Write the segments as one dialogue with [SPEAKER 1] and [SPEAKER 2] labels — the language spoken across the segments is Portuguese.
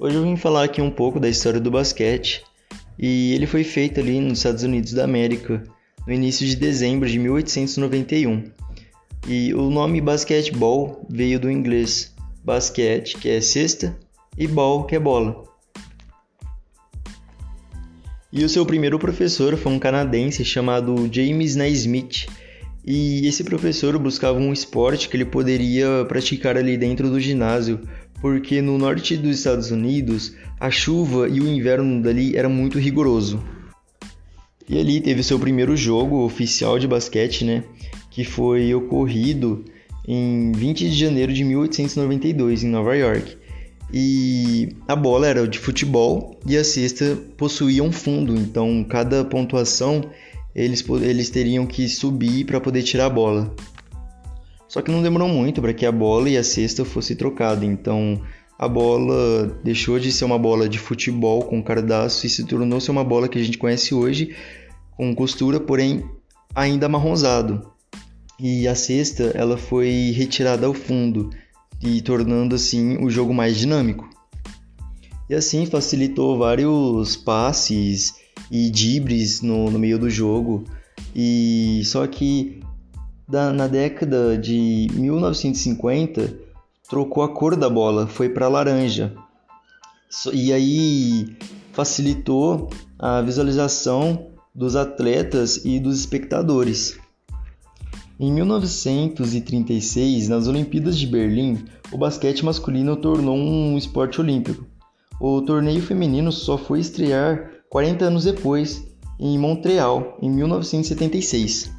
[SPEAKER 1] Hoje eu vim falar aqui um pouco da história do basquete e ele foi feito ali nos Estados Unidos da América no início de dezembro de 1891. E o nome basquetebol veio do inglês basquete, que é cesta, e ball, que é bola. E o seu primeiro professor foi um canadense chamado James Naismith. E esse professor buscava um esporte que ele poderia praticar ali dentro do ginásio, porque no norte dos Estados Unidos a chuva e o inverno dali era muito rigoroso. E ali teve seu primeiro jogo oficial de basquete, né, que foi ocorrido em 20 de janeiro de 1892 em Nova York. E a bola era de futebol e a cesta possuía um fundo, então cada pontuação eles, eles teriam que subir para poder tirar a bola. Só que não demorou muito para que a bola e a cesta fossem trocadas, então a bola deixou de ser uma bola de futebol com cardaço e se tornou -se uma bola que a gente conhece hoje com costura, porém ainda amarronzado. E a cesta ela foi retirada ao fundo e tornando assim o jogo mais dinâmico. E assim facilitou vários passes e dibres no, no meio do jogo. E só que da, na década de 1950 trocou a cor da bola, foi para laranja. E aí facilitou a visualização dos atletas e dos espectadores. Em 1936, nas Olimpíadas de Berlim, o basquete masculino tornou um esporte olímpico. O torneio feminino só foi estrear 40 anos depois, em Montreal, em 1976.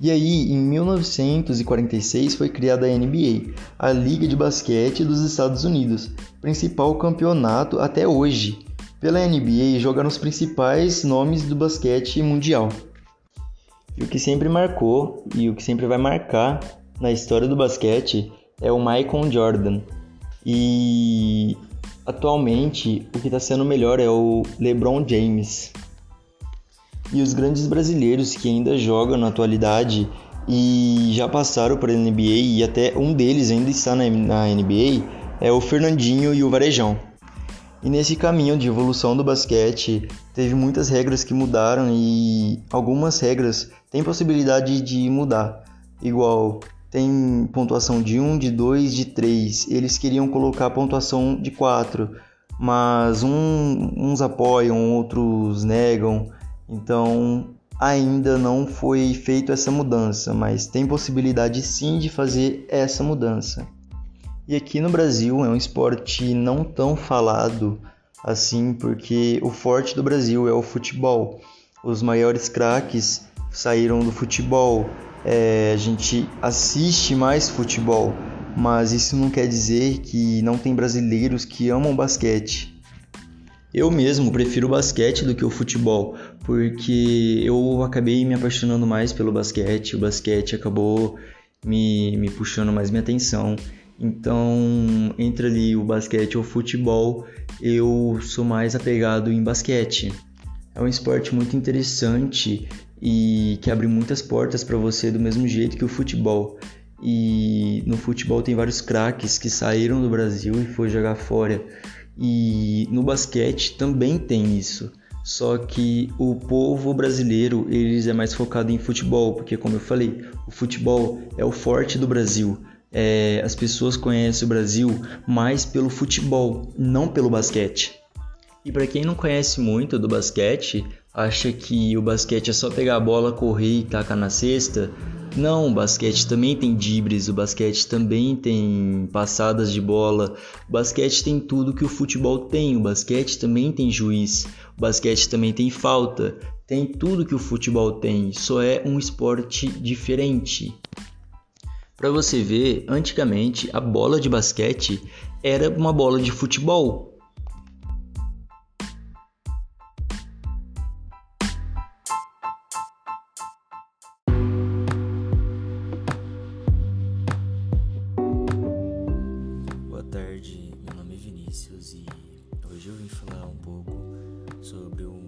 [SPEAKER 1] E aí, em 1946 foi criada a NBA, a Liga de Basquete dos Estados Unidos, principal campeonato até hoje. Pela NBA jogaram os principais nomes do basquete mundial. E o que sempre marcou e o que sempre vai marcar na história do basquete é o Michael Jordan. E atualmente o que está sendo melhor é o LeBron James. E os grandes brasileiros que ainda jogam na atualidade e já passaram por NBA e até um deles ainda está na, NBA é o Fernandinho e o Varejão. E nesse caminho de evolução do basquete, teve muitas regras que mudaram e algumas regras têm possibilidade de mudar. Igual, tem pontuação de 1, de 2, de 3. Eles queriam colocar pontuação de 4, mas um, uns apoiam, outros negam. Então ainda não foi feita essa mudança, mas tem possibilidade sim de fazer essa mudança. E aqui no Brasil é um esporte não tão falado assim, porque o forte do Brasil é o futebol. Os maiores craques saíram do futebol. É, a gente assiste mais futebol, mas isso não quer dizer que não tem brasileiros que amam basquete. Eu mesmo prefiro o basquete do que o futebol, porque eu acabei me apaixonando mais pelo basquete, o basquete acabou me, me puxando mais minha atenção. Então, entre ali o basquete ou o futebol, eu sou mais apegado em basquete. É um esporte muito interessante e que abre muitas portas para você do mesmo jeito que o futebol. E no futebol tem vários craques que saíram do Brasil e foram jogar fora. E no basquete também tem isso. Só que o povo brasileiro, eles é mais focado em futebol, porque como eu falei, o futebol é o forte do Brasil. É, as pessoas conhecem o Brasil mais pelo futebol, não pelo basquete. E para quem não conhece muito do basquete, acha que o basquete é só pegar a bola, correr e tacar na cesta, não, o basquete também tem dibres, o basquete também tem passadas de bola, o basquete tem tudo que o futebol tem, o basquete também tem juiz, o basquete também tem falta, tem tudo que o futebol tem, só é um esporte diferente. Para você ver, antigamente a bola de basquete era uma bola de futebol,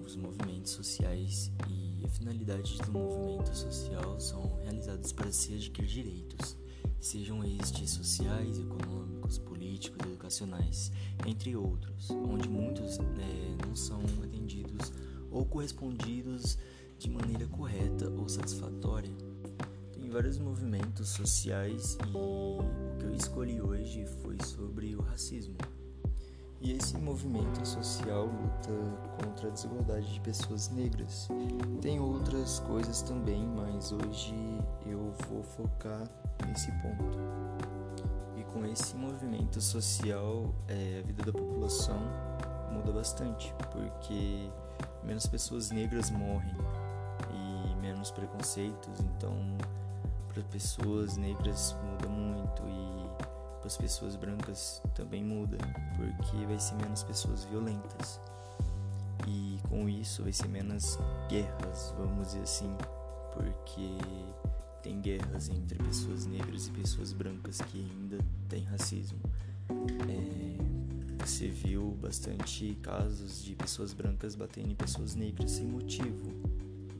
[SPEAKER 2] os movimentos sociais e a finalidade do movimento social são realizados para se adquirir direitos, sejam estes sociais, econômicos, políticos, educacionais, entre outros, onde muitos né, não são atendidos ou correspondidos de maneira correta ou satisfatória. Tem vários movimentos sociais e o que eu escolhi hoje foi sobre o racismo. E esse movimento social luta contra a desigualdade de pessoas negras. Tem outras coisas também, mas hoje eu vou focar nesse ponto. E com esse movimento social, é, a vida da população muda bastante, porque menos pessoas negras morrem e menos preconceitos, então para pessoas negras muda muito e para as pessoas brancas também muda, porque vai ser menos pessoas violentas. E com isso vai ser menos guerras, vamos dizer assim, porque tem guerras entre pessoas negras e pessoas brancas que ainda tem racismo. É, você viu bastante casos de pessoas brancas batendo em pessoas negras sem motivo.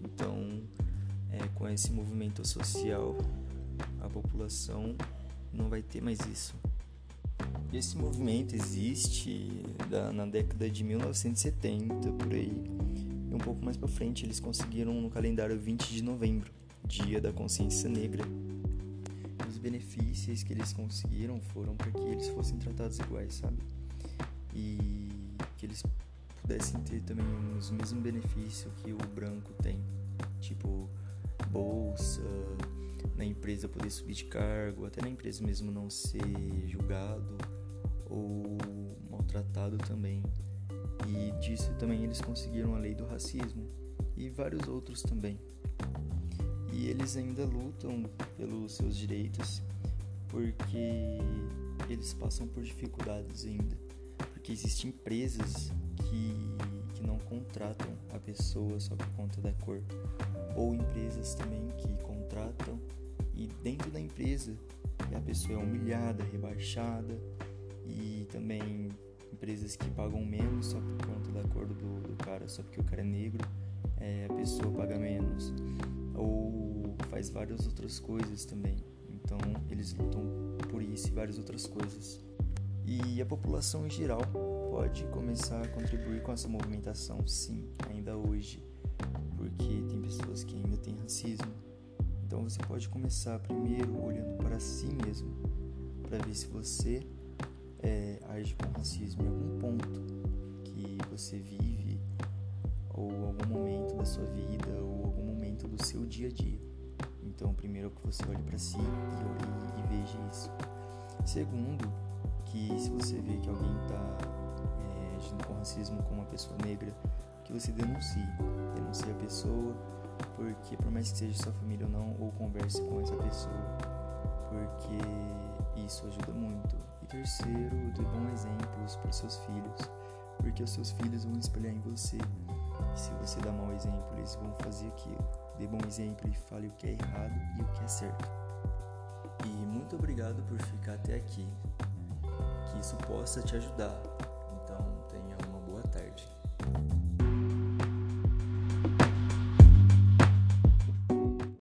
[SPEAKER 2] Então, é, com esse movimento social, a população não vai ter mais isso. Esse movimento existe da, na década de 1970, por aí. E um pouco mais para frente eles conseguiram no calendário 20 de novembro Dia da Consciência Negra. Os benefícios que eles conseguiram foram para que eles fossem tratados iguais, sabe? E que eles pudessem ter também os mesmos benefícios que o branco tem, tipo bolsa, na empresa poder subir de cargo, até na empresa mesmo não ser julgado ou maltratado também. E disso também eles conseguiram a lei do racismo e vários outros também. E eles ainda lutam pelos seus direitos porque eles passam por dificuldades ainda, porque existem empresas que, que não contratam a pessoa só por conta da cor, ou empresas também que contratam e dentro da empresa a pessoa é humilhada, rebaixada e também empresas que pagam menos só por conta da cor do, do cara, só porque o cara é negro, é, a pessoa paga menos ou faz várias outras coisas também. Então eles lutam por isso e várias outras coisas. E a população em geral pode começar a contribuir com essa movimentação, sim, ainda hoje, porque tem pessoas que ainda têm racismo. Então você pode começar primeiro olhando para si mesmo, para ver se você é, age com racismo em algum ponto que você vive, ou algum momento da sua vida, ou algum momento do seu dia a dia. Então, primeiro que você olhe para si e, e, e, veja isso. Segundo, que se você vê que alguém está é, agindo com racismo com uma pessoa negra, que você denuncie. Denuncie a pessoa, porque por mais que seja sua família ou não, ou converse com essa pessoa, porque isso ajuda muito. E terceiro, dê bons exemplos para seus filhos, porque os seus filhos vão espelhar em você. E se você dá mau exemplo, eles vão fazer aquilo. Dê bom exemplo e fale o que é errado e o que é certo. E muito obrigado por ficar até aqui. Que isso possa te ajudar